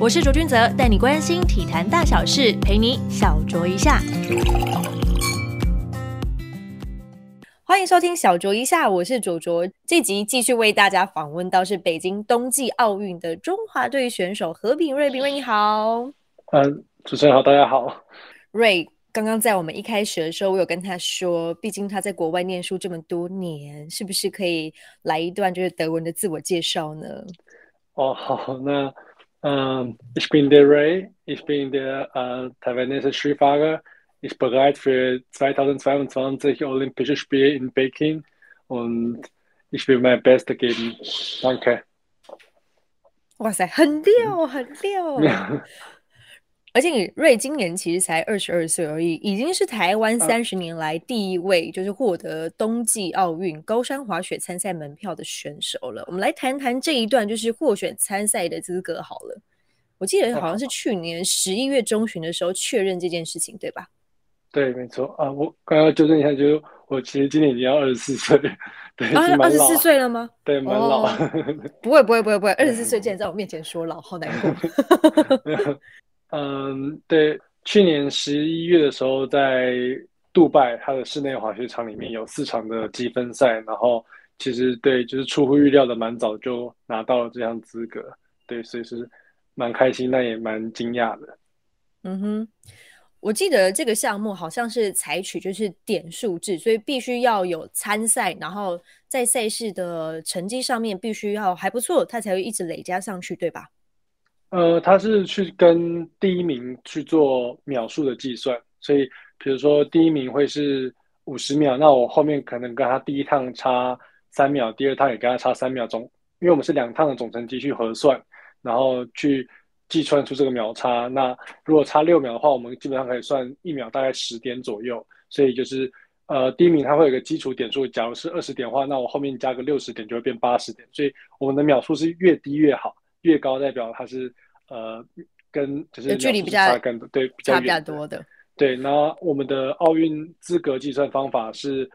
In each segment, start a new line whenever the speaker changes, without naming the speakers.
我是卓君泽，带你关心体坛大小事，陪你小酌一下。欢迎收听小酌一下，我是卓卓。这集继续为大家访问到是北京冬季奥运的中华队选手何炳瑞，炳瑞你好。
嗯，主持人好，大家好。
瑞。刚刚在我们一开始的时候，我有跟他说，毕竟他在国外念书这么多年，是不是可以来一段就是德文的自我介绍呢？
哦，好，那 嗯，Ich bin der Ray, ich bin der äh, taiwanesische Skifahrer, ich bereit für 2022 Olympische Spiele in Peking und ich will mein Bestes geben. Danke。
哇塞，很溜，很溜。 而且你瑞今年其实才二十二岁而已，已经是台湾三十年来第一位就是获得冬季奥运高山滑雪参赛门票的选手了。我们来谈谈这一段就是获选参赛的资格好了。我记得好像是去年十一月中旬的时候确认这件事情，对吧？
对，没错啊。我刚刚纠正一下，就是我其实今年已经要二十四岁，对，二
十四岁了吗？
对，蛮老。
不会，不会，不会，不会，二十四岁竟然在我面前说老，好难过。
嗯，对，去年十一月的时候，在杜拜它的室内滑雪场里面有四场的积分赛，然后其实对，就是出乎预料的，蛮早就拿到了这项资格，对，所以是蛮开心，但也蛮惊讶的。
嗯哼，我记得这个项目好像是采取就是点数制，所以必须要有参赛，然后在赛事的成绩上面必须要还不错，它才会一直累加上去，对吧？
呃，他是去跟第一名去做秒数的计算，所以比如说第一名会是五十秒，那我后面可能跟他第一趟差三秒，第二趟也跟他差三秒钟，因为我们是两趟的总成绩去核算，然后去计算出这个秒差。那如果差六秒的话，我们基本上可以算一秒大概十点左右，所以就是呃第一名他会有个基础点数，假如是二十点的话，那我后面加个六十点就会变八十点，所以我们的秒数是越低越好。越高代表它是呃跟就是
距离比较
更对比较
远多的
对。那我们的奥运资格计算方法是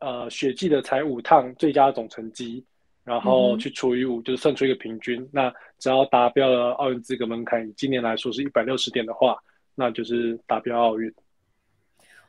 呃雪季的才五趟最佳总成绩，然后去除以五，就是算出一个平均。那只要达标了奥运资格门槛，今年来说是一百六十点的话，那就是达标奥运。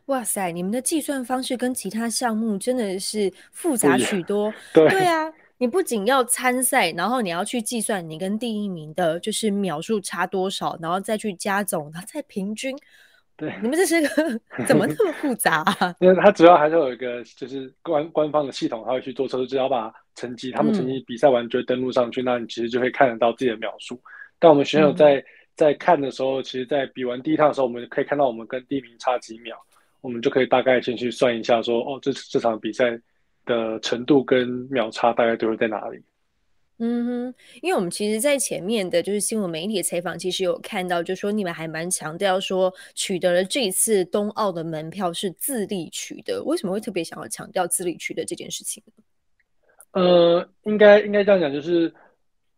哇塞，你们的计算方式跟其他项目真的是复杂许多。
对
对啊。你不仅要参赛，然后你要去计算你跟第一名的就是秒数差多少，然后再去加总，然后再平均。
对，
你们这是个 怎么那么复杂？
因为它主要还是有一个就是官官方的系统，它会去做测试，只要把成绩，他们成绩比赛完就登录上去，那你其实就会看得到自己的秒数。但我们选手在在看的时候，其实，在比完第一趟的时候，我们可以看到我们跟第一名差几秒，我们就可以大概先去算一下，说哦，这这场比赛。的程度跟秒差大概都会在哪里？
嗯哼，因为我们其实，在前面的就是新闻媒体的采访，其实有看到，就说你们还蛮强调说，取得了这一次冬奥的门票是自力取得。为什么会特别想要强调自力取得这件事情？
呃，应该应该这样讲，就是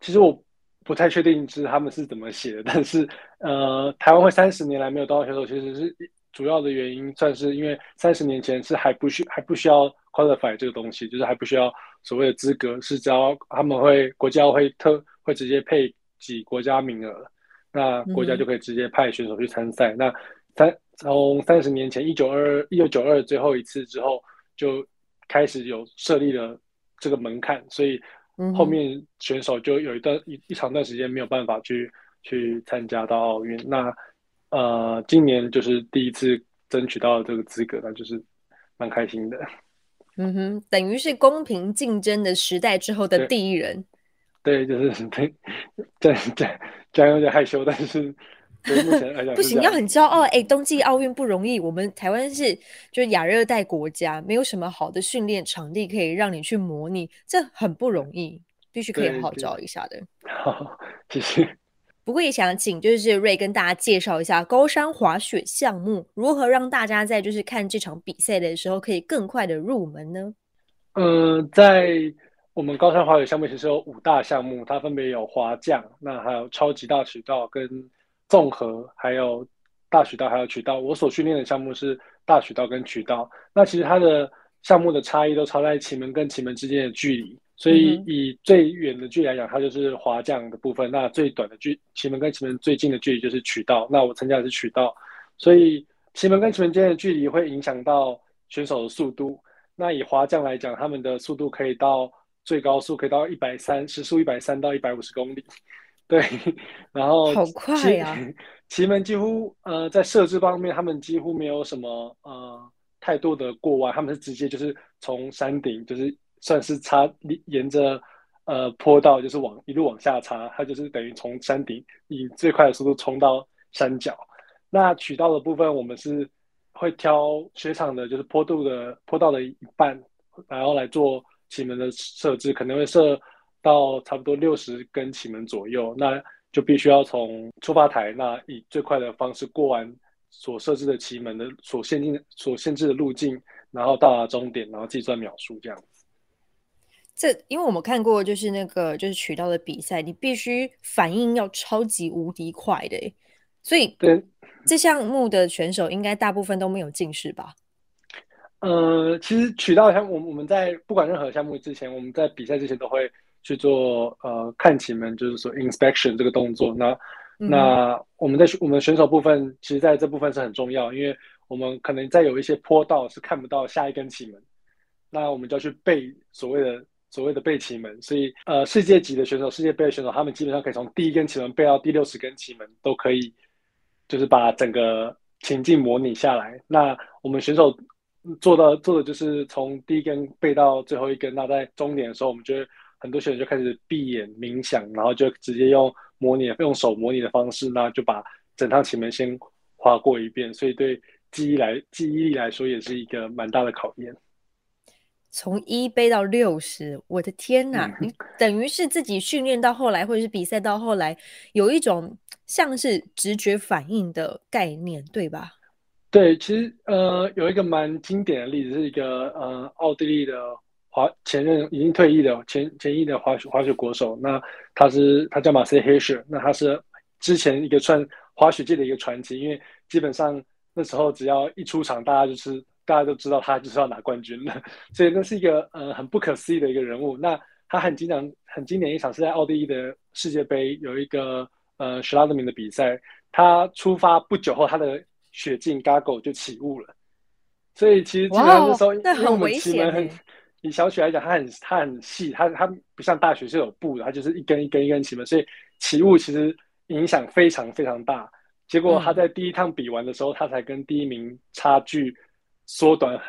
其实我不太确定是他们是怎么写的，但是呃，台湾会三十年来没有冬奥选手，其实是主要的原因，算是因为三十年前是还不需还不需要。Qualify 这个东西就是还不需要所谓的资格，是只要他们会国家会特会直接配给国家名额，那国家就可以直接派选手去参赛。那三从三十年前一九二一九九二最后一次之后，就开始有设立了这个门槛，所以后面选手就有一段一一长段时间没有办法去去参加到奥运。那呃，今年就是第一次争取到了这个资格，那就是蛮开心的。
嗯哼，等于是公平竞争的时代之后的第一人。
对，就是对，这这这样有点害羞，但是目前来讲
不行，要很骄傲。哎，冬季奥运不容易，我们台湾是就是亚热带国家，没有什么好的训练场地可以让你去模拟，这很不容易，必须可以好好找一下的。
好，谢谢。
不过也想请就是瑞跟大家介绍一下高山滑雪项目，如何让大家在就是看这场比赛的时候可以更快的入门呢？
嗯，在我们高山滑雪项目其实有五大项目，它分别有滑降，那还有超级大渠道跟综合，还有大渠道还有渠道。我所训练的项目是大渠道跟渠道。那其实它的项目的差异都差在旗门跟旗门之间的距离。所以以最远的距离来讲，它就是滑降的部分。那最短的距奇门跟奇门最近的距离就是渠道。那我参加的是渠道，所以奇门跟奇门之间的距离会影响到选手的速度。那以滑降来讲，他们的速度可以到最高速可以到一百三，时速一百三到一百五十公里。对，然后
好快呀！
奇门几乎呃在设置方面，他们几乎没有什么呃太多的过弯，他们是直接就是从山顶就是算是插沿着呃坡道，就是往一路往下插，它就是等于从山顶以最快的速度冲到山脚。那渠道的部分，我们是会挑雪场的，就是坡度的坡道的一半，然后来做奇门的设置，可能会设。到差不多六十根奇门左右，那就必须要从出发台那以最快的方式过完所设置的奇门的所限定所限制的路径，然后到达终点，然后计算秒数这样。
这因为我们看过，就是那个就是渠道的比赛，你必须反应要超级无敌快的，所以
对
这项目的选手应该大部分都没有近视吧？
呃，其实渠道项目，我们在不管任何项目之前，我们在比赛之前都会。去做呃看旗门，就是说 inspection 这个动作。那那我们在我们选手部分，其实在这部分是很重要，因为我们可能在有一些坡道是看不到下一根旗门，那我们就要去背所谓的所谓的背旗门。所以呃，世界级的选手、世界杯的选手，他们基本上可以从第一根旗门背到第六十根旗门，都可以，就是把整个情境模拟下来。那我们选手做到做的就是从第一根背到最后一根。那在终点的时候，我们就会。很多选手就开始闭眼冥想，然后就直接用模拟、用手模拟的方式，那就把整趟前门先划过一遍。所以对记忆来记忆力来说，也是一个蛮大的考验。
从一背到六十，我的天哪！你等于是自己训练到后来，或者是比赛到后来，有一种像是直觉反应的概念，对吧？
对，其实呃，有一个蛮经典的例子，是一个呃，奥地利的。滑前任已经退役的前前役的滑雪滑雪国手，那他是他叫马塞黑舍，那他是之前一个算滑雪界的一个传奇，因为基本上那时候只要一出场，大家就是大家都知道他就是要拿冠军的，所以那是一个呃很不可思议的一个人物。那他很经常很经典一场是在奥地利的世界杯有一个呃史拉德明的比赛，他出发不久后他的雪镜 Gaggle 就起雾了，所以其实基本上那时候因为我们奇门很。以小雪来讲，它很它很细，它它不像大雪是有布的，它就是一根一根一根起门，所以起雾其实影响非常非常大。结果他在第一趟比完的时候，他才跟第一名差距缩短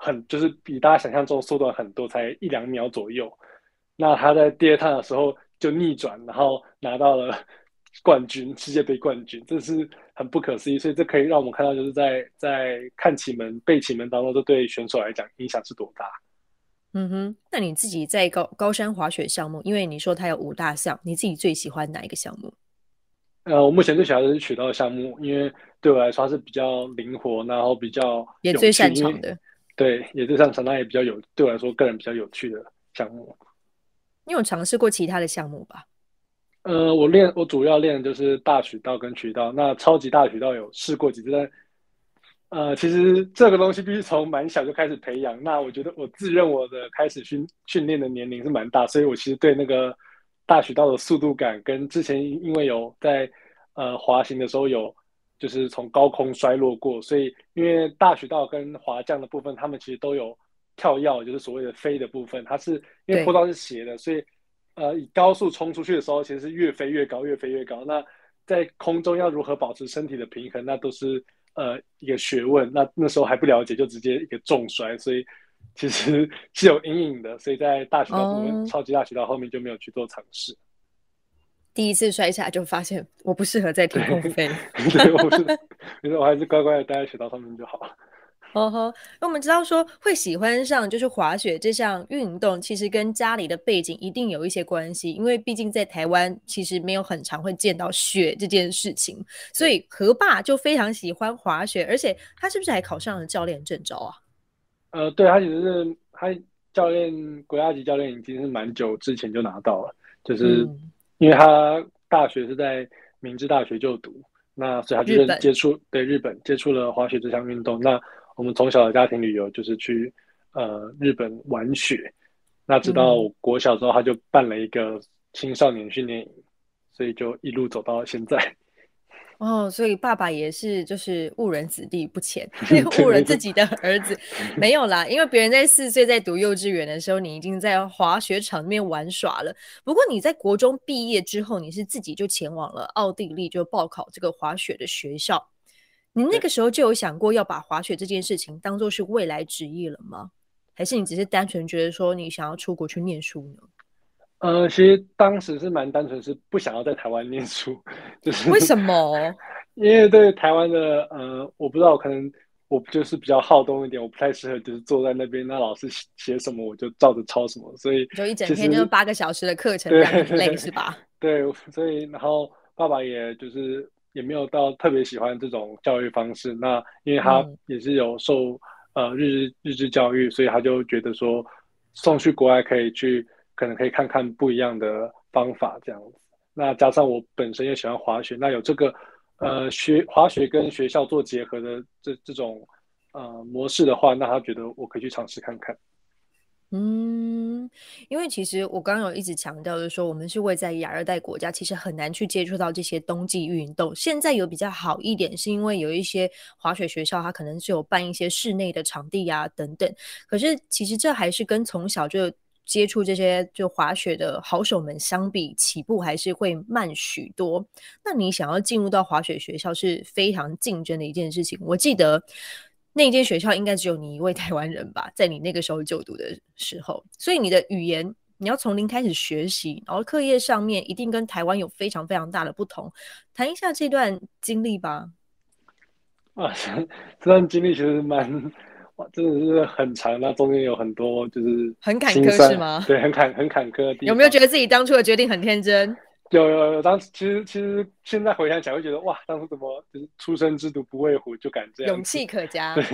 很，就是比大家想象中缩短很多，才一两秒左右。那他在第二趟的时候就逆转，然后拿到了冠军，世界杯冠军，这是很不可思议。所以这可以让我们看到，就是在在看起门背起门当中，这对选手来讲影响是多大。
嗯哼，那你自己在高高山滑雪项目，因为你说它有五大项，你自己最喜欢哪一个项目？
呃，我目前最喜欢的是雪道项目，因为对我来说是比较灵活，然后比较
也最擅长的。
对，也最擅长，那也比较有对我来说个人比较有趣的项目。
你有尝试过其他的项目吧？
呃，我练我主要练的就是大渠道跟渠道，那超级大渠道有试过几次，但。呃，其实这个东西必须从蛮小就开始培养。那我觉得我自认我的开始训训练的年龄是蛮大，所以我其实对那个大渠道的速度感跟之前因为有在呃滑行的时候有就是从高空摔落过，所以因为大渠道跟滑降的部分，他们其实都有跳跃，就是所谓的飞的部分。它是因为坡道是斜的，所以呃以高速冲出去的时候，其实是越飞越高，越飞越高。那在空中要如何保持身体的平衡，那都是。呃，一个学问，那那时候还不了解，就直接一个重摔，所以其实 是有阴影的。所以在大学道部分，超级大学道后面就没有去做尝试。
第一次摔下来就发现我不适合在天空飞，
对，我是，觉得我还是乖乖的待在雪道上面就好了。
哦吼，那我们知道说会喜欢上就是滑雪这项运动，其实跟家里的背景一定有一些关系，因为毕竟在台湾其实没有很常会见到雪这件事情，所以何爸就非常喜欢滑雪，而且他是不是还考上了教练证照啊？
呃，对他其实是他教练国家级教练已经是蛮久之前就拿到了，就是因为他大学是在明治大学就读，那所以他就是接触对日本接触了滑雪这项运动，那。我们从小的家庭旅游就是去呃日本玩雪，那直到国小之后，他就办了一个青少年训练营，所以就一路走到现在。
哦，所以爸爸也是就是误人子弟不浅，误人自己的儿子没有啦，因为别人在四岁在读幼稚园的时候，你已经在滑雪场里面玩耍了。不过你在国中毕业之后，你是自己就前往了奥地利，就报考这个滑雪的学校。你那个时候就有想过要把滑雪这件事情当做是未来职业了吗？还是你只是单纯觉得说你想要出国去念书呢？
呃，其实当时是蛮单纯，是不想要在台湾念书，就是
为什么？
因为对台湾的呃，我不知道，可能我就是比较好动一点，我不太适合就是坐在那边，那老师写什么我就照着抄什么，所以
就一整天就是八个小时的课程，很累是吧？
对，所以然后爸爸也就是也没有到特别喜欢这种教育方式，那因为他也是有受呃日日志教育，所以他就觉得说送去国外可以去。可能可以看看不一样的方法，这样子。那加上我本身也喜欢滑雪，那有这个呃学滑雪跟学校做结合的这这种呃模式的话，那他觉得我可以去尝试看看。
嗯，因为其实我刚刚有一直强调的说，我们是位在亚热带国家，其实很难去接触到这些冬季运动。现在有比较好一点，是因为有一些滑雪学校，它可能是有办一些室内的场地呀等等。可是其实这还是跟从小就。接触这些就滑雪的好手们相比，起步还是会慢许多。那你想要进入到滑雪学校是非常竞争的一件事情。我记得那间学校应该只有你一位 台湾人吧，在你那个时候就读的时候，所以你的语言你要从零开始学习，然后课业上面一定跟台湾有非常非常大的不同。谈一下这段经历吧。
啊，这段经历其实蛮。真的是很长，那中间有很多就是
很坎坷是吗？
对，很坎很坎坷。
有没有觉得自己当初的决定很天真？
有有有，当时其实其实现在回想起来会觉得哇，当初怎么就是初生之犊不畏虎就敢这样，
勇气可嘉。
对，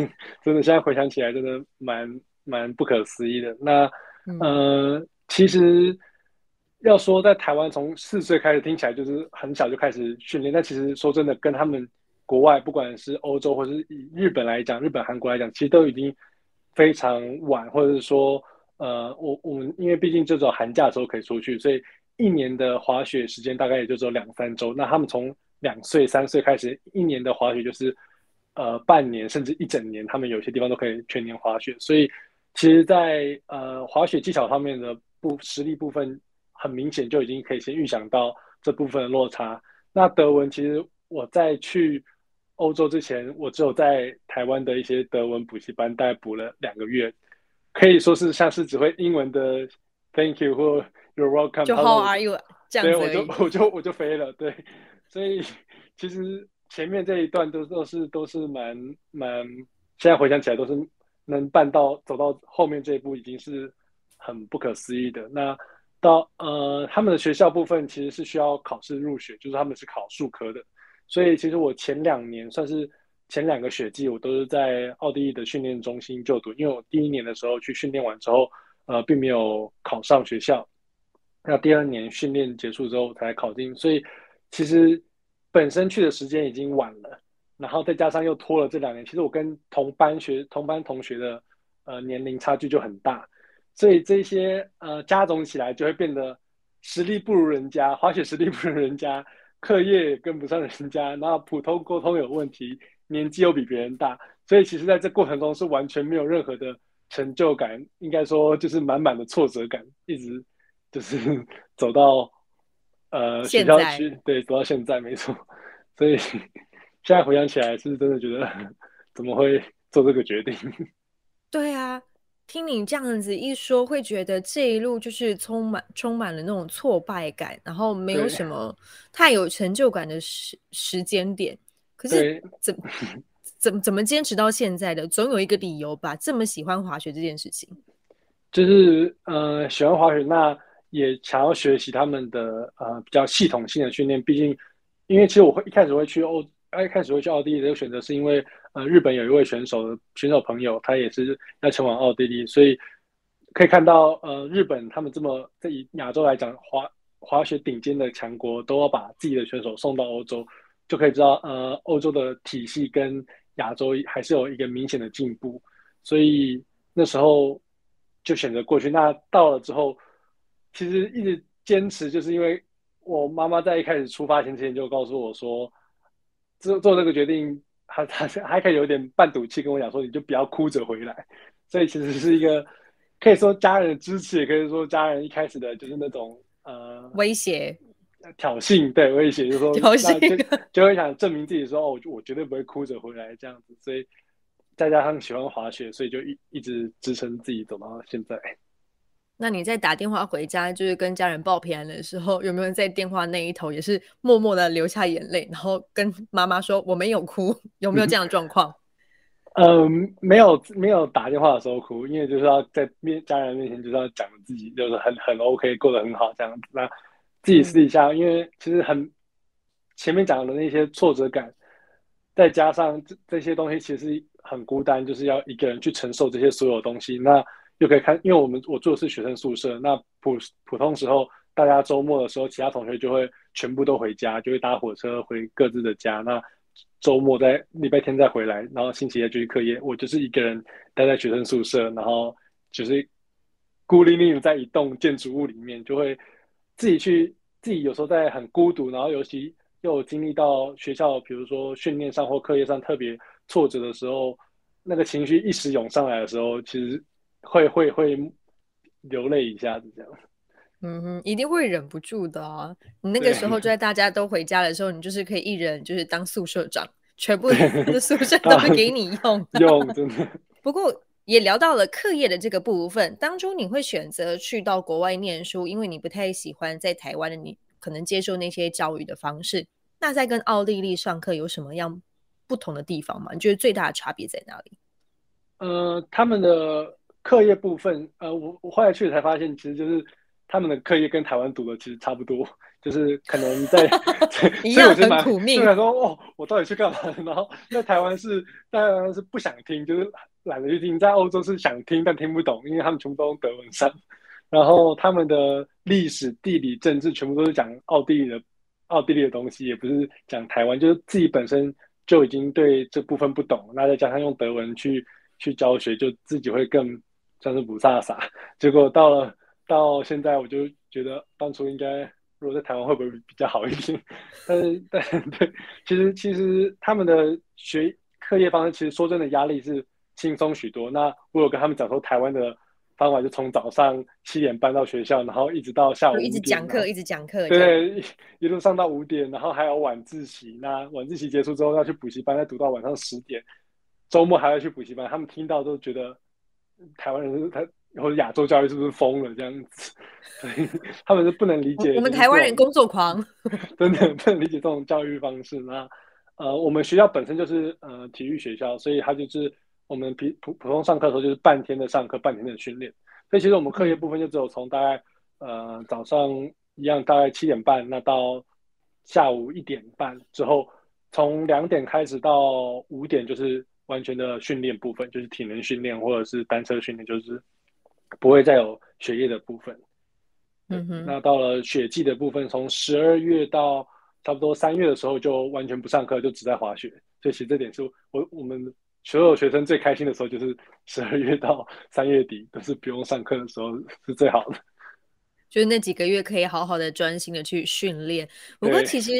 真的现在回想起来真的蛮蛮不可思议的。那呃，其实要说在台湾从四岁开始听起来就是很小就开始训练，但其实说真的跟他们。国外不管是欧洲，或是以日本来讲，日本、韩国来讲，其实都已经非常晚，或者是说，呃，我我们因为毕竟这种寒假的时候可以出去，所以一年的滑雪时间大概也就只有两三周。那他们从两岁、三岁开始，一年的滑雪就是呃半年甚至一整年，他们有些地方都可以全年滑雪。所以，其实，在呃滑雪技巧方面的部实力部分，很明显就已经可以先预想到这部分的落差。那德文其实我在去。欧洲之前，我只有在台湾的一些德文补习班大概补了两个月，可以说是像是只会英文的 Thank you 或 You're welcome，
就 How are you 这样
子，对，我就 我就我就飞了，对，所以其实前面这一段都都是都是蛮蛮，现在回想起来都是能办到走到后面这一步，已经是很不可思议的。那到呃他们的学校部分其实是需要考试入学，就是他们是考数科的。所以其实我前两年算是前两个雪季，我都是在奥地利的训练中心就读。因为我第一年的时候去训练完之后，呃，并没有考上学校。那第二年训练结束之后才考进。所以其实本身去的时间已经晚了，然后再加上又拖了这两年，其实我跟同班学同班同学的呃年龄差距就很大。所以这些呃加总起来，就会变得实力不如人家，滑雪实力不如人家。课业跟不上人家，然后普通沟通有问题，年纪又比别人大，所以其实在这过程中是完全没有任何的成就感，应该说就是满满的挫折感，一直就是走到呃学校去，对，走到现在没错。所以现在回想起来，是真的觉得 怎么会做这个决定？
对啊。听你这样子一说，会觉得这一路就是充满充满了那种挫败感，然后没有什么太有成就感的时时间点。可是怎 怎怎么坚持到现在的？总有一个理由吧。这么喜欢滑雪这件事情，
就是呃喜欢滑雪，那也想要学习他们的呃比较系统性的训练。毕竟，因为其实我会一开始会去欧。一开始会去奥地利这个选择，是因为呃，日本有一位选手的选手朋友，他也是要前往奥地利，所以可以看到呃，日本他们这么在以亚洲来讲，滑滑雪顶尖的强国都要把自己的选手送到欧洲，就可以知道呃，欧洲的体系跟亚洲还是有一个明显的进步，所以那时候就选择过去。那到了之后，其实一直坚持，就是因为我妈妈在一开始出发前之前就告诉我说，做做这个决定，她她还可以有点半赌气跟我讲说，你就不要哭着回来。所以其实是一个可以说家人的支持，也可以说家人一开始的就是那种呃
威胁。
挑衅对威胁，就说
挑衅，
就就会想证明自己，说哦，我我绝对不会哭着回来这样子。所以再加上喜欢滑雪，所以就一一直支撑自己走到现在。
那你在打电话回家，就是跟家人报平安的时候，有没有在电话那一头也是默默的流下眼泪，然后跟妈妈说我没有哭？有没有这样的状况？
嗯，没有没有打电话的时候哭，因为就是要在面家人面前就是要讲自己就是很很 OK，过得很好这样子。那自己私底下，因为其实很前面讲的那些挫折感，再加上这这些东西，其实很孤单，就是要一个人去承受这些所有东西。那又可以看，因为我们我住的是学生宿舍，那普普通时候，大家周末的时候，其他同学就会全部都回家，就会搭火车回各自的家。那周末在礼拜天再回来，然后星期一继续课业。我就是一个人待在学生宿舍，然后就是孤零零在一栋建筑物里面，就会。自己去，自己有时候在很孤独，然后尤其又经历到学校，比如说训练上或课业上特别挫折的时候，那个情绪一时涌上来的时候，其实会会会流泪一下子这样。
嗯哼，一定会忍不住的啊！你那个时候就在大家都回家的时候，你就是可以一人就是当宿舍长，全部 的宿舍都会给你用
用，真的。
不过。也聊到了课业的这个部分，当初你会选择去到国外念书，因为你不太喜欢在台湾的你可能接受那些教育的方式。那在跟奥地利上课有什么样不同的地方吗？你觉得最大的差别在哪里？
呃，他们的课业部分，呃，我我后来去才发现，其实就是他们的课业跟台湾读的其实差不多，就是可能在
一样很苦命。
虽然说哦，我到底去干嘛？然后在台湾是在台湾是不想听，就是。懒得去听，在欧洲是想听但听不懂，因为他们全部都用德文上，然后他们的历史、地理、政治全部都是讲奥地利的奥地利的东西，也不是讲台湾，就是自己本身就已经对这部分不懂，那再加上用德文去去教学，就自己会更像是不飒飒。结果到了到现在，我就觉得当初应该如果在台湾会不会比较好一点？但是但对，其实其实他们的学课业方式，其实说真的压力是。轻松许多。那我有跟他们讲说，台湾的方法就从早上七点半到学校，然后一直到下午
一直讲课，一直讲课，
对，一路上到五点，然后还有晚自习。那晚自习结束之后要去补习班，再读到晚上十点。周末还要去补习班。他们听到都觉得台湾人是他或者亚洲教育是不是疯了这样子？所以 他们是不能理解
我们台湾人工作狂，
真的不能理解这种教育方式。那呃，我们学校本身就是呃体育学校，所以他就是。我们普普普通上课的时候就是半天的上课，半天的训练。所以其实我们课业部分就只有从大概呃早上一样大概七点半，那到下午一点半之后，从两点开始到五点就是完全的训练部分，就是体能训练或者是单车训练，就是不会再有学业的部分。
嗯哼。
那到了雪季的部分，从十二月到差不多三月的时候就完全不上课，就只在滑雪。所以其实这点是我我们。所有学生最开心的时候就是十二月到三月底，都是不用上课的时候，是最好的。
就是那几个月可以好好的专心的去训练。不过，其实，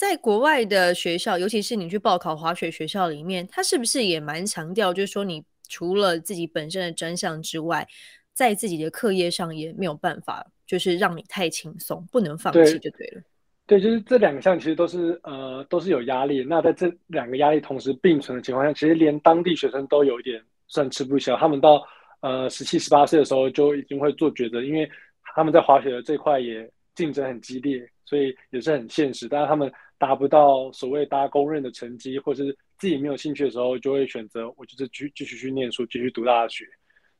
在国外的学校，尤其是你去报考滑雪学校里面，他是不是也蛮强调，就是说，你除了自己本身的专项之外，在自己的课业上也没有办法，就是让你太轻松，不能放弃就对了。
对，就是这两项其实都是呃都是有压力。那在这两个压力同时并存的情况下，其实连当地学生都有一点算吃不消。他们到呃十七十八岁的时候就已经会做抉择，因为他们在滑雪的这块也竞争很激烈，所以也是很现实。但是他们达不到所谓大家公认的成绩，或是自己没有兴趣的时候，就会选择我就是继继续去念书，继续读大学。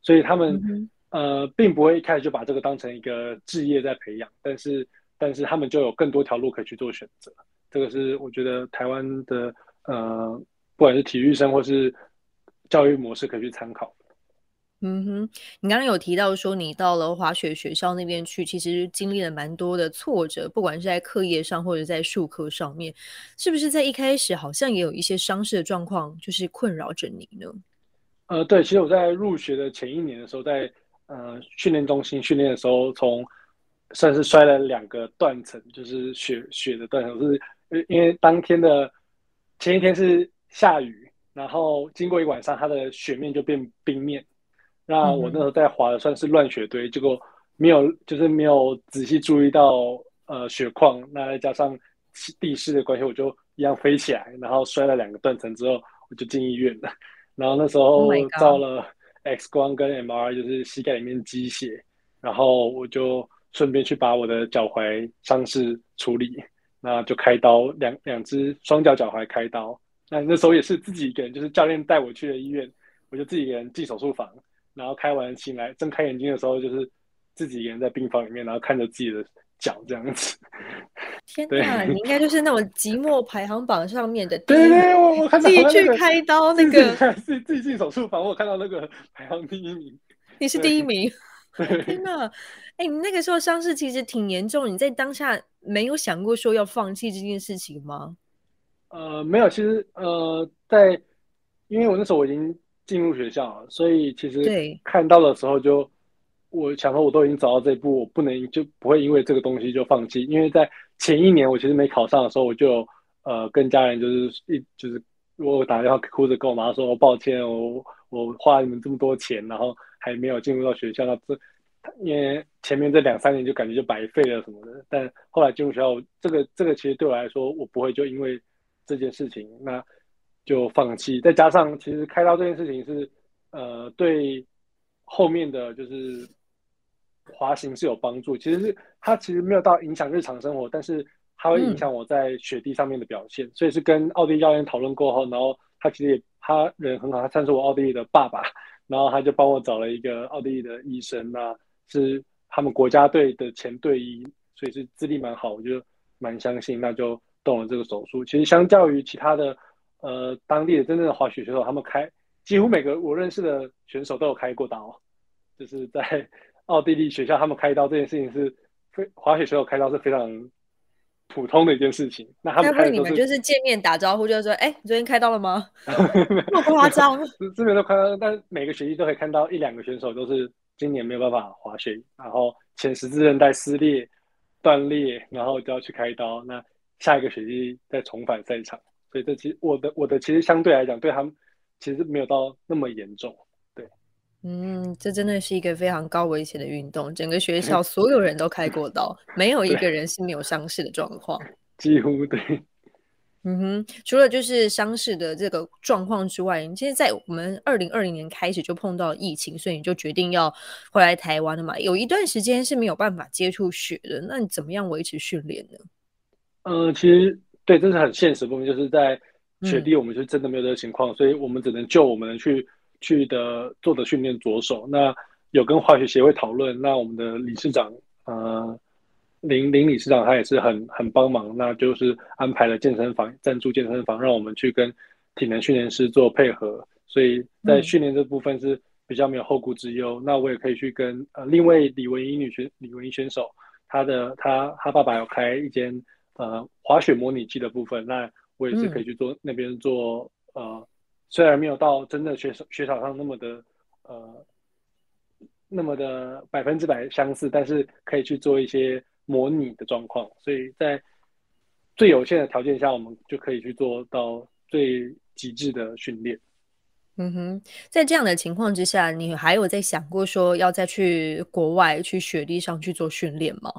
所以他们呃并不会一开始就把这个当成一个职业在培养，但是。但是他们就有更多条路可以去做选择，这个是我觉得台湾的呃，不管是体育生或是教育模式可以去参考。
嗯哼，你刚刚有提到说你到了滑雪学校那边去，其实经历了蛮多的挫折，不管是在课业上或者在术科上面，是不是在一开始好像也有一些伤势的状况，就是困扰着你呢？
呃，对，其实我在入学的前一年的时候，在呃训练中心训练的时候，从算是摔了两个断层，就是雪雪的断层，是因为当天的前一天是下雨，然后经过一晚上，它的雪面就变冰面。那我那时候在滑的算是乱雪堆，结果没有就是没有仔细注意到呃雪况，那再加上地势的关系，我就一样飞起来，然后摔了两个断层之后，我就进医院了。然后那时候照了 X 光跟 MR，就是膝盖里面积血，然后我就顺便去把我的脚踝伤势处理，那就开刀两两只双脚脚踝开刀。那那时候也是自己一个人，就是教练带我去的医院，我就自己一个人进手术房。然后开完醒来，睁开眼睛的时候，就是自己一个人在病房里面，然后看着自己的脚这样子。
天哪，你应该就是那种寂寞排行榜上面的。
对对，我我看到
自己去开刀那个，
自己自己进手术房，我看到那个排行第一名。
你是第一名。天哪，哎，你那个时候伤势其实挺严重，你在当下没有想过说要放弃这件事情吗？
呃，没有，其实呃，在因为我那时候我已经。进入学校，所以其实看到的时候就，我想说我都已经走到这一步，我不能就不会因为这个东西就放弃。因为在前一年我其实没考上的时候，我就呃跟家人就是一就是我打电话哭着跟我妈说，抱歉，我我花你们这么多钱，然后还没有进入到学校，那这因为前面这两三年就感觉就白费了什么的。但后来进入学校，这个这个其实对我来说，我不会就因为这件事情那。就放弃，再加上其实开刀这件事情是，呃，对后面的就是滑行是有帮助。其实是它其实没有到影响日常生活，但是它会影响我在雪地上面的表现。所以是跟奥地利教练讨论过后，然后他其实也他人很好，他算是我奥地利的爸爸，然后他就帮我找了一个奥地利的医生那是他们国家队的前队医，所以是资历蛮好，我就蛮相信，那就动了这个手术。其实相较于其他的。呃，当地的真正的滑雪选手，他们开几乎每个我认识的选手都有开过刀，就是在 奥地利学校，他们开刀这件事情是非滑雪选手开刀是非常普通的一件事情。那他们开
你们就是见面打招呼，就是说，哎，你昨天开刀了吗？那么夸张？
这边都开刀，但每个学期都可以看到一两个选手都是今年没有办法滑雪，然后前十字韧带撕裂、断裂，然后就要去开刀。那下一个学期再重返赛场。所以这其实我的我的其实相对来讲，对他们其实没有到那么严重。对，
嗯，这真的是一个非常高危险的运动。整个学校所有人都开过刀，没有一个人是没有伤势的状况。
几乎对。
嗯哼，除了就是伤势的这个状况之外，你现在在我们二零二零年开始就碰到疫情，所以你就决定要回来台湾了嘛？有一段时间是没有办法接触雪的，那你怎么样维持训练呢？
呃，其实。对，这是很现实部分，就是在雪地，我们就真的没有这个情况，所以我们只能就我们去去的做的训练着手。那有跟滑雪协会讨论，那我们的理事长呃林林理事长他也是很很帮忙，那就是安排了健身房赞助健身房，让我们去跟体能训练师做配合，所以在训练这部分是比较没有后顾之忧。那我也可以去跟呃另外李文英女选李文英选手，她的她她爸爸有开一间。呃，滑雪模拟器的部分，那我也是可以去做那边做。呃，虽然没有到真的雪雪场上那么的呃那么的百分之百相似，但是可以去做一些模拟的状况。所以在最有限的条件下，我们就可以去做到最极致的训练。
嗯哼，在这样的情况之下，你还有在想过说要再去国外去雪地上去做训练吗？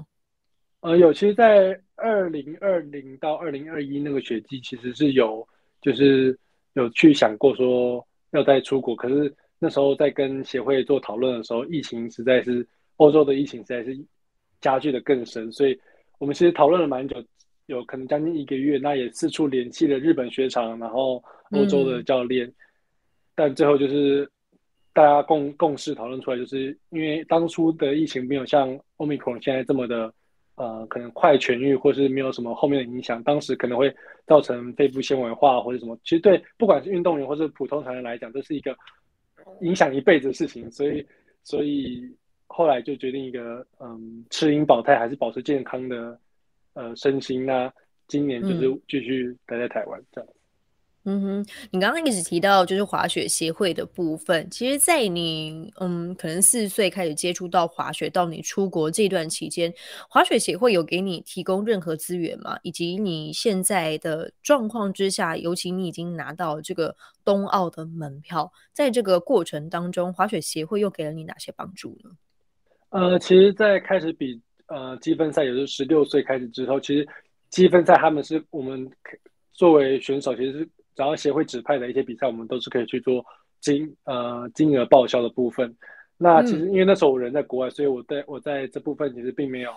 呃，有，其实，在二零二零到二零二一那个雪季，其实是有，就是有去想过说要再出国，可是那时候在跟协会做讨论的时候，疫情实在是欧洲的疫情实在是加剧的更深，所以我们其实讨论了蛮久，有可能将近一个月，那也四处联系了日本雪场，然后欧洲的教练，但最后就是大家共共识讨论出来，就是因为当初的疫情没有像欧米克现在这么的。呃，可能快痊愈，或是没有什么后面的影响，当时可能会造成肺部纤维化或者什么。其实对不管是运动员或是普通常人来讲，这是一个影响一辈子的事情。所以，所以后来就决定一个，嗯，吃饮保泰，还是保持健康的呃身心。那今年就是继续待在台湾这样。
嗯嗯哼，你刚刚一直提到就是滑雪协会的部分，其实，在你嗯可能四岁开始接触到滑雪，到你出国这段期间，滑雪协会有给你提供任何资源吗？以及你现在的状况之下，尤其你已经拿到这个冬奥的门票，在这个过程当中，滑雪协会又给了你哪些帮助呢？
呃，其实，在开始比呃积分赛，也就是十六岁开始之后，其实积分赛他们是我们作为选手，其实是。然后协会指派的一些比赛，我们都是可以去做金呃金额报销的部分。那其实因为那时候我人在国外，所以我在我在这部分其实并没有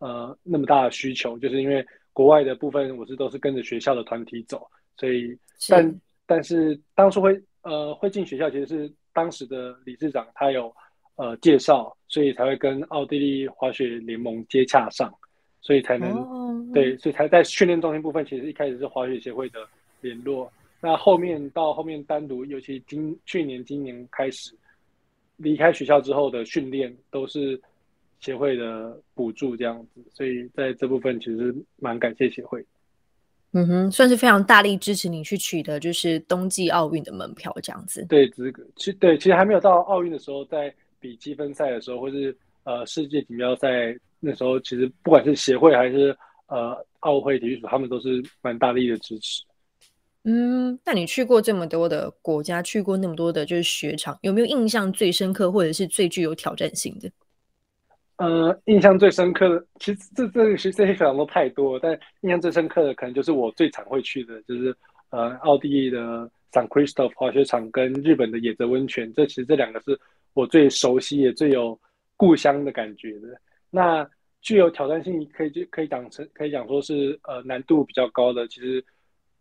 呃那么大的需求，就是因为国外的部分我是都是跟着学校的团体走，所以但但是当初会呃会进学校，其实是当时的理事长他有呃介绍，所以才会跟奥地利滑雪联盟接洽上，所以才能对，所以才在训练中心部分，其实一开始是滑雪协会的。联络，那后面到后面单独，尤其今去年、今年开始离开学校之后的训练，都是协会的补助这样子，所以在这部分其实蛮感谢协会。
嗯哼，算是非常大力支持你去取得就是冬季奥运的门票这样子。
对资格，其对其实还没有到奥运的时候，在比积分赛的时候，或是呃世界锦标赛那时候，其实不管是协会还是呃奥会体育署，他们都是蛮大力的支持。
嗯，那你去过这么多的国家，去过那么多的就是雪场，有没有印象最深刻或者是最具有挑战性的？
呃，印象最深刻的，其实这这其实这些雪场都太多，但印象最深刻的可能就是我最常会去的，就是呃奥地利的 San Christoph 滑雪场跟日本的野泽温泉，这其实这两个是我最熟悉也最有故乡的感觉的。那具有挑战性，可以就可以讲成可以讲说是呃难度比较高的，其实。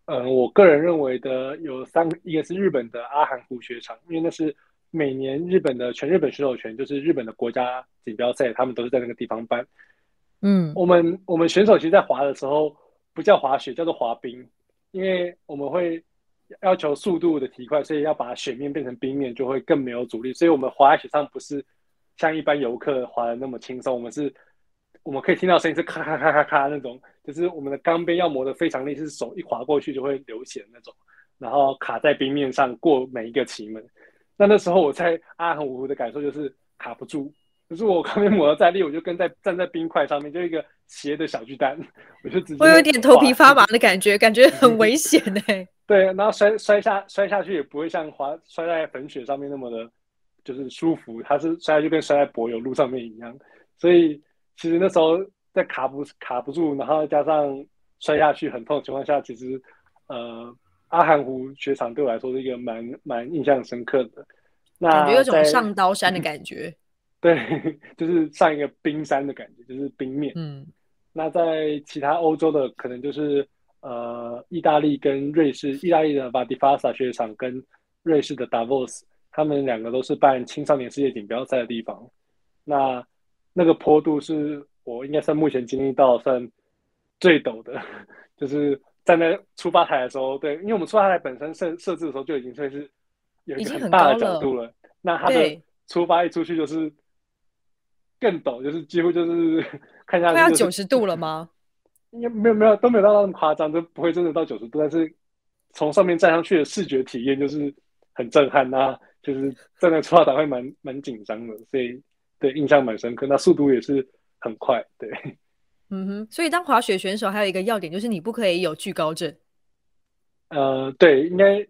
嗯，我个人认为的有三个，一个是日本的阿寒湖雪场，因为那是每年日本的全日本选手权，就是日本的国家锦标赛，他们都是在那个地方办。
嗯，
我们我们选手其实，在滑的时候不叫滑雪，叫做滑冰，因为我们会要求速度的提快，所以要把雪面变成冰面，就会更没有阻力。所以我们滑在雪上不是像一般游客滑的那么轻松，我们是。我们可以听到声音是咔咔咔咔咔那种，就是我们的钢边要磨得非常利，是手一划过去就会流血那种，然后卡在冰面上过每一个奇门。那那时候我在阿寒湖的感受就是卡不住，就是我钢边磨得再利，我就跟在站在冰块上面，就一个斜的小巨蛋，我就直接
我有点头皮发麻的感觉，感觉很危险哎。
对，然后摔摔下摔下去也不会像滑摔在粉雪上面那么的，就是舒服，它是摔下去跟摔在柏油路上面一样，所以。其实那时候在卡不卡不住，然后加上摔下去很痛的情况下，其实呃阿寒湖雪场对我来说是一个蛮蛮印象深刻的。那
感觉有种上刀山的感觉。
对，就是上一个冰山的感觉，就是冰面。
嗯。
那在其他欧洲的可能就是呃意大利跟瑞士，意大利的巴蒂法萨雪场跟瑞士的 DaVos，，他们两个都是办青少年世界锦标赛的地方。那那个坡度是我应该算目前经历到算最陡的，就是站在出发台的时候，对，因为我们出发台本身设设置的时候就已经算是有一个很大的角度了，那它的出发一出去就是更陡，就是几乎就是 看下去
要九十度了吗？
应该没有没有都没有到那么夸张，都不会真的到九十度，但是从上面站上去的视觉体验就是很震撼呐，就是站在出发台会蛮蛮紧张的，所以。对，印象蛮深刻。那速度也是很快，对。
嗯哼，所以当滑雪选手还有一个要点就是你不可以有惧高症。
呃，对，应该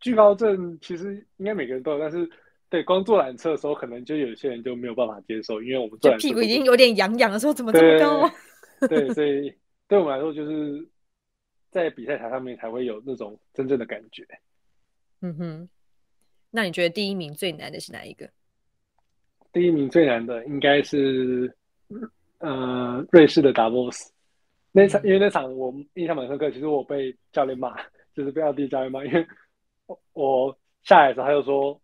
惧高症其实应该每个人都有，但是对，光坐缆车的时候，可能就有些人就没有办法接受，因为我们坐
屁股已经有点痒痒的时候，怎么这么高？
对，所以对我们来说，就是在比赛台上面才会有那种真正的感觉。
嗯哼，那你觉得第一名最难的是哪一个？
第一名最难的应该是，呃，瑞士的达沃斯那场，因为那场我印象蛮深刻。其实我被教练骂，就是被奥地利教练骂，因为我我下来的时候他就说，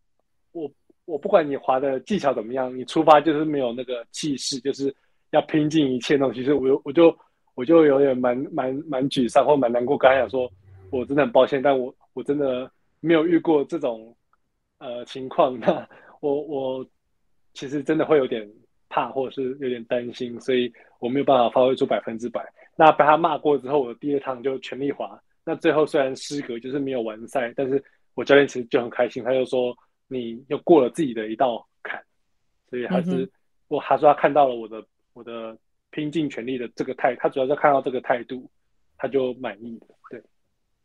我我不管你滑的技巧怎么样，你出发就是没有那个气势，就是要拼尽一切那种。其实我我就我就有点蛮蛮蛮沮丧或蛮难过。刚才讲说，我真的很抱歉，但我我真的没有遇过这种呃情况。那我我。其实真的会有点怕，或者是有点担心，所以我没有办法发挥出百分之百。那被他骂过之后，我的第二趟就全力滑，那最后虽然失格，就是没有完赛，但是我教练其实就很开心，他就说你又过了自己的一道坎，所以还是我他说他看到了我的我的拼尽全力的这个态，他主要是看到这个态度，他就满意的。对，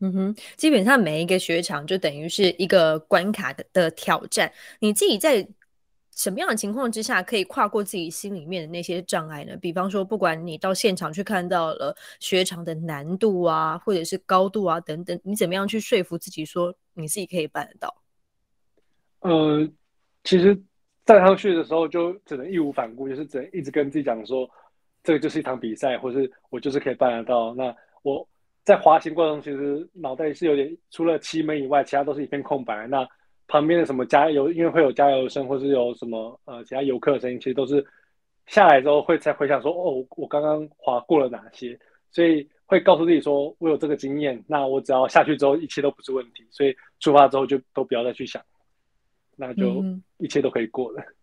嗯哼，基本上每一个雪场就等于是一个关卡的的挑战，你自己在。什么样的情况之下可以跨过自己心里面的那些障碍呢？比方说，不管你到现场去看到了雪场的难度啊，或者是高度啊等等，你怎么样去说服自己说你自己可以办得到？
呃，其实站上去的时候就只能义无反顾，就是只能一直跟自己讲说，这个就是一场比赛，或是我就是可以办得到。那我在滑行过程中，其实脑袋是有点除了七门以外，其他都是一片空白。那旁边的什么加油，因为会有加油声，或是有什么呃其他游客的声音，其实都是下来之后会才回想说，哦，我刚刚滑过了哪些，所以会告诉自己说，我有这个经验，那我只要下去之后，一切都不是问题，所以出发之后就都不要再去想，那就一切都可以过了。
嗯，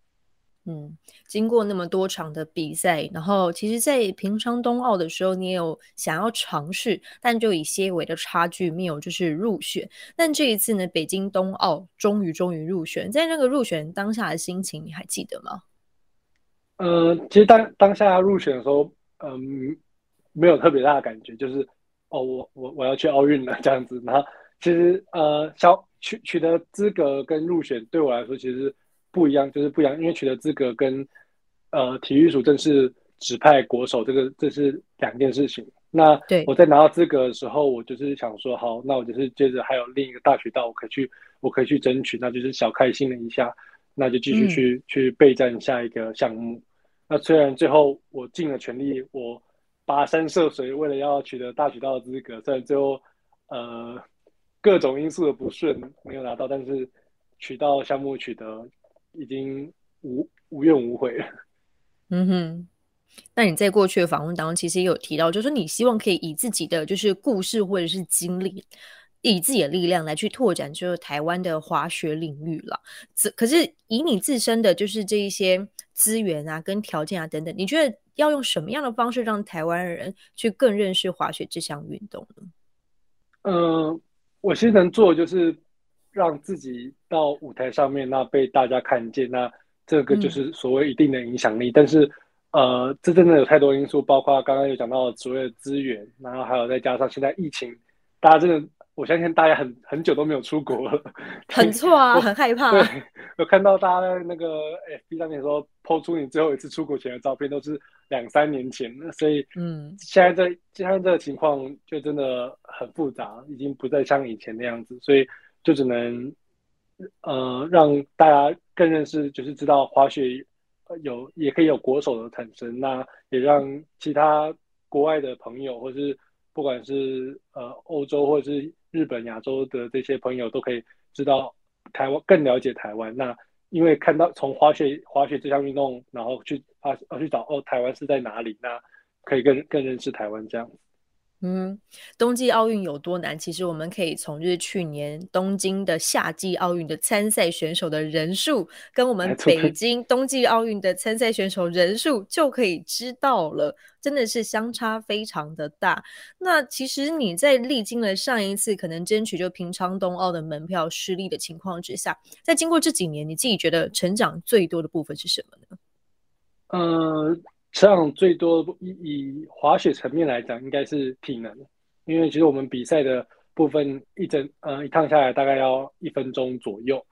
嗯经过那么多场的比赛，然后其实，在平昌冬奥的时候，你也有想要尝试，但就以些微的差距没有就是入选。但这一次呢，北京冬奥终于终于入选，在那个入选当下的心情，你还记得吗？
呃，其实当当下入选的时候，嗯，没有特别大的感觉，就是哦，我我我要去奥运了这样子。然后其实呃，小取取得资格跟入选对我来说，其实。不一样，就是不一样，因为取得资格跟呃体育署正式指派国手，这个这是两件事情。那我在拿到资格的时候，我就是想说，好，那我就是接着还有另一个大渠道，我可以去，我可以去争取，那就是小开心了一下，那就继续去去备战下一个项目。那虽然最后我尽了全力，我跋山涉水，为了要取得大渠道的资格，虽然最后呃各种因素的不顺没有拿到，但是渠道项目取得。已经无无怨无悔了。
嗯哼，那你在过去的访问当中，其实也有提到，就是你希望可以以自己的就是故事或者是经历，以自己的力量来去拓展就是台湾的滑雪领域了。可是以你自身的就是这一些资源啊、跟条件啊等等，你觉得要用什么样的方式让台湾人去更认识滑雪这项运动呢？
嗯，我其实能做就是。让自己到舞台上面，那被大家看见，那这个就是所谓一定的影响力。但是，呃，这真的有太多因素，包括刚刚有讲到所谓的资源，然后还有再加上现在疫情，大家真的，我相信大家很很久都没有出国了，
很错啊，很害怕。
对，有看到大家在那个 FB 上面说，抛出你最后一次出国前的照片，都是两三年前的。所以，嗯，现在这现在这个情况就真的很复杂，已经不再像以前那样子，所以。就只能，呃，让大家更认识，就是知道滑雪有也可以有国手的产生，那也让其他国外的朋友，或是不管是呃欧洲或是日本、亚洲的这些朋友，都可以知道台湾，更了解台湾。那因为看到从滑雪滑雪这项运动，然后去啊去找哦台湾是在哪里，那可以更更认识台湾这样。
嗯，冬季奥运有多难？其实我们可以从就是去年东京的夏季奥运的参赛选手的人数，跟我们北 京冬季奥运的参赛选手人数就可以知道了，真的是相差非常的大。那其实你在历经了上一次可能争取就平昌冬奥的门票失利的情况之下，在经过这几年，你自己觉得成长最多的部分是什么呢？
呃。成长最多以以滑雪层面来讲，应该是体能，因为其实我们比赛的部分一整呃一趟下来大概要一分钟左右，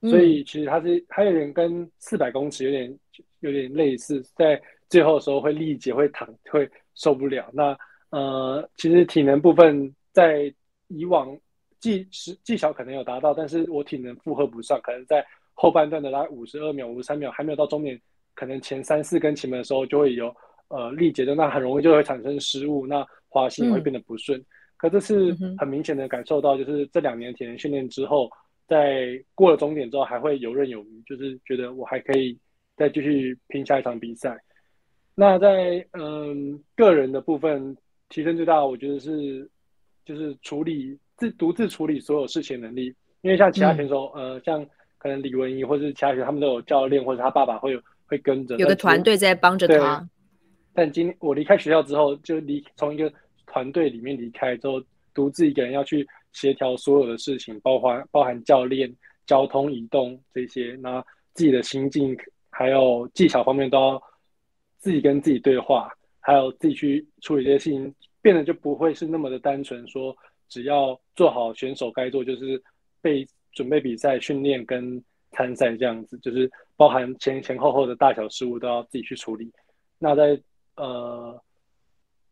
所以其实它是它有点跟四百公尺有点有点类似，在最后的时候会力竭会躺会受不了。那呃其实体能部分在以往技时技巧可能有达到，但是我体能负荷不上，可能在后半段的大概五十二秒五十三秒还没有到终点。可能前三四根前门的时候就会有呃力竭的，那很容易就会产生失误，那滑行会变得不顺。可这是很明显的感受到，就是这两年体能训练之后，在过了终点之后还会游刃有余，就是觉得我还可以再继续拼下一场比赛。那在嗯个人的部分提升最大，我觉得是就是处理自独自处理所有事情能力，因为像其他选手，呃，像可能李文怡或者是其他选手，他们都有教练或者他爸爸会有。会跟着
有个团队在帮着他，
但今天我离开学校之后，就离从一个团队里面离开之后，独自一个人要去协调所有的事情，包含包含教练、交通移动这些，那自己的心境还有技巧方面都要自己跟自己对话，还有自己去处理这些事情，变得就不会是那么的单纯，说只要做好选手该做，就是被准备比赛、训练跟参赛这样子，就是包含前前后后的大小事务都要自己去处理。那在呃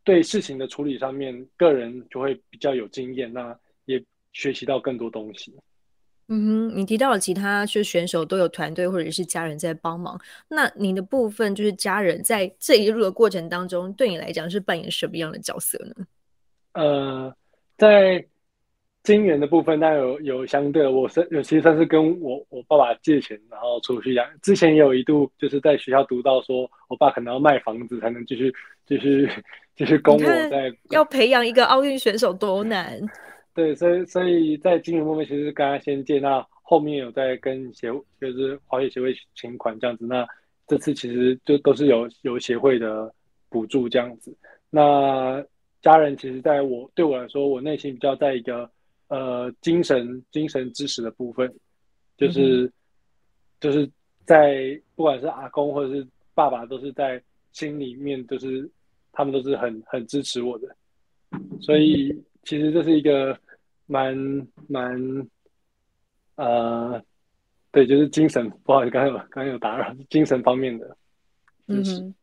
对事情的处理上面，个人就会比较有经验，那也学习到更多东西。
嗯哼，你提到了其他就是选手都有团队或者是家人在帮忙，那你的部分就是家人在这一路的过程当中，对你来讲是扮演什么样的角色呢？
呃，在金元的部分，那有有相对，我是有其实算是跟我我爸爸借钱，然后出去养。之前也有一度就是在学校读到，说我爸可能要卖房子才能继续继续 继续供我在
要培养一个奥运选手多难。
对，所以所以在金元部分，其实刚刚先借，那后面有在跟协就是滑雪协会请款这样子。那这次其实就都是有有协会的补助这样子。那家人其实在我对我来说，我内心比较在一个呃精神精神支持的部分，就是就是在不管是阿公或者是爸爸，都是在心里面就是他们都是很很支持我的，所以其实这是一个。蛮蛮，呃，对，就是精神，不好意思，刚刚有刚刚有打扰，精神方面的支持，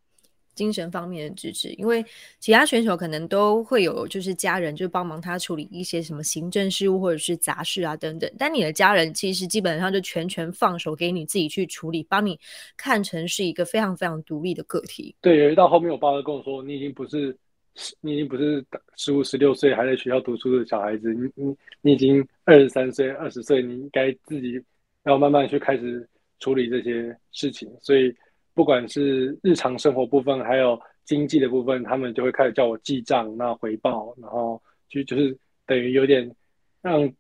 精神方面的支持，因为其他选手可能都会有，就是家人就帮忙他处理一些什么行政事务或者是杂事啊等等，但你的家人其实基本上就全权放手给你自己去处理，把你看成是一个非常非常独立的个体。
对，有一到后面，我爸爸跟我说，你已经不是。你已经不是十五、十六岁还在学校读书的小孩子，你你你已经二十三岁、二十岁，你应该自己要慢慢去开始处理这些事情。所以，不管是日常生活部分，还有经济的部分，他们就会开始叫我记账、那回报，然后就就是等于有点让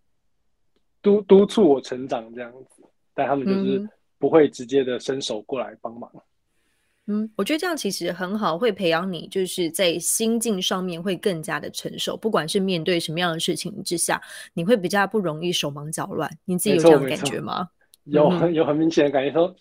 督督促我成长这样子。但他们就是不会直接的伸手过来帮忙。
嗯，我觉得这样其实很好，会培养你就是在心境上面会更加的成熟。不管是面对什么样的事情之下，你会比较不容易手忙脚乱。你自己有这样的感觉吗？
有很有很明显的感觉。说，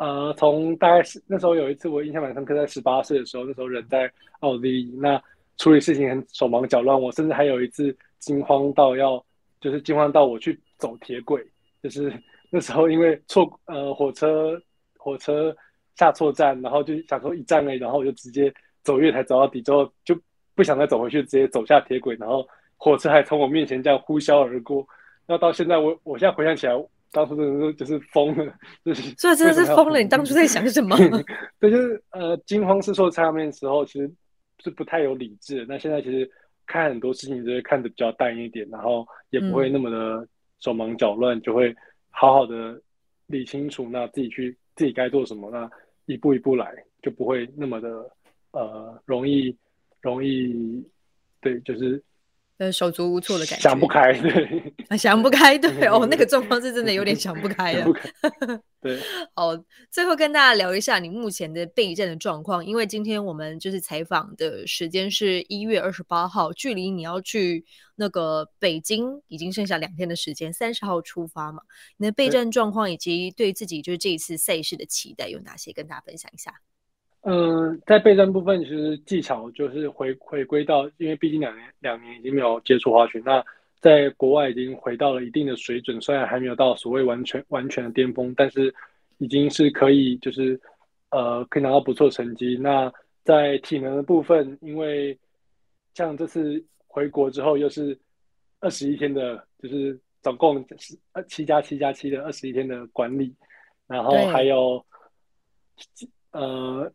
呃，从大概是那时候有一次我印象蛮深刻，在十八岁的时候，那时候人在奥地利，那处理事情很手忙脚乱。我甚至还有一次惊慌到要，就是惊慌到我去走铁轨，就是那时候因为错呃火车火车。下错站，然后就想说一站内，然后我就直接走月台走到底之后，就不想再走回去，直接走下铁轨，然后火车还从我面前这样呼啸而过。那到现在，我我现在回想起来，当初真的是就是疯了，就是
所以真的是疯了。你当初在想什么？
对，就是呃惊慌失措在上面的时候，其实是不太有理智。那现在其实看很多事情就会看得比较淡一点，然后也不会那么的手忙脚乱，就会好好的理清楚，那自己去自己该做什么，那。一步一步来，就不会那么的呃容易容易，对，就是
呃手足无措的感觉，
想不开，对，
想不开，对哦，那个状况是真的有点想不开了。
对，
好，最后跟大家聊一下你目前的备战的状况，因为今天我们就是采访的时间是一月二十八号，距离你要去那个北京已经剩下两天的时间，三十号出发嘛。你的备战状况以及对自己就是这一次赛事的期待有哪些，跟大家分享一下。
嗯，在备战部分，其实技巧就是回回归到，因为毕竟两年两年已经没有接触滑雪，那。在国外已经回到了一定的水准，虽然还没有到所谓完全完全的巅峰，但是已经是可以就是呃可以拿到不错成绩。那在体能的部分，因为像这次回国之后又是二十一天的，就是总共是呃七加七加七的二十一天的管理，然后还有呃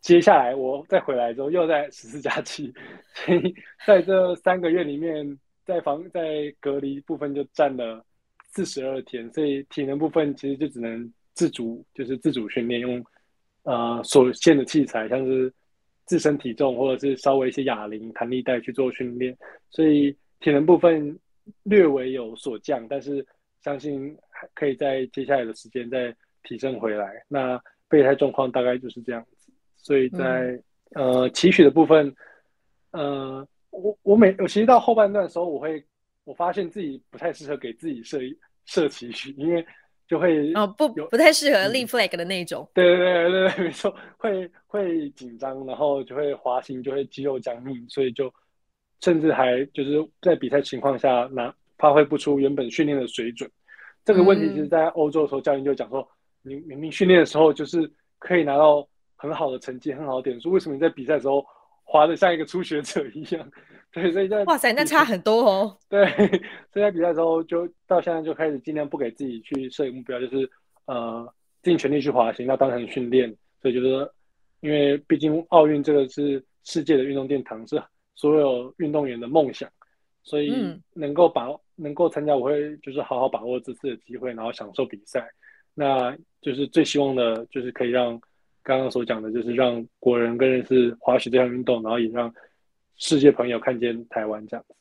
接下来我再回来之后又在十四加七，所以在这三个月里面。在房在隔离部分就占了四十二天，所以体能部分其实就只能自主，就是自主训练，用呃所限的器材，像是自身体重或者是稍微一些哑铃、弹力带去做训练，所以体能部分略微有所降，但是相信还可以在接下来的时间再提升回来。那备胎状况大概就是这样，所以在呃期许的部分，呃。我我每我其实到后半段的时候，我会我发现自己不太适合给自己设设期许，因为就会
哦不不太适合立 flag 的那种。
对对对对对，没错，会会紧张，然后就会滑行，就会肌肉僵硬，所以就甚至还就是在比赛情况下拿发挥不出原本训练的水准。这个问题其实，在欧洲的时候，教练就讲说，你明明训练的时候就是可以拿到很好的成绩、很好的点数，为什么你在比赛的时候？滑的像一个初学者一样，对，所以在
哇塞，那差很多哦。
对，所以在比赛时候，就到现在就开始尽量不给自己去设目标，就是呃尽全力去滑行，要当成训练。所以就是，因为毕竟奥运这个是世界的运动殿堂，是所有运动员的梦想，所以能够把能够参加，我会就是好好把握这次的机会，然后享受比赛。那就是最希望的，就是可以让。刚刚所讲的就是让国人更认识滑雪这项运动，然后也让世界朋友看见台湾这样子。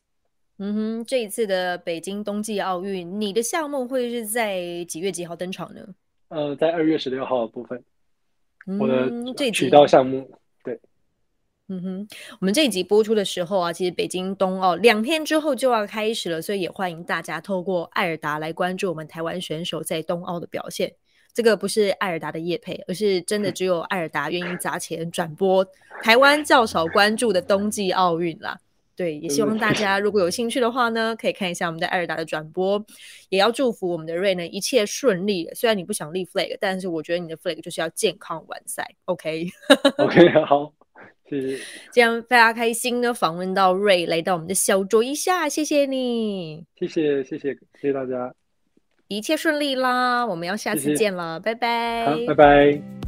嗯哼，这一次的北京冬季奥运，你的项目会是在几月几号登场呢？
呃，在二月十六号的部分，我的
这
取道项目。对，
嗯哼，我们这一集播出的时候啊，其实北京冬奥两天之后就要开始了，所以也欢迎大家透过艾尔达来关注我们台湾选手在冬奥的表现。这个不是艾尔达的叶配，而是真的只有艾尔达愿意砸钱转播台湾较少关注的冬季奥运啦。对，也希望大家如果有兴趣的话呢，可以看一下我们的艾尔达的转播。也要祝福我们的瑞呢一切顺利。虽然你不想立 flag，但是我觉得你的 flag 就是要健康完赛。
OK，OK，好，谢谢。
这样非常开心呢，访问到瑞来到我们的小桌一下，谢谢你，
谢谢，谢谢，谢谢大家。
一切顺利啦！我们要下次见了，拜拜。
好，拜拜。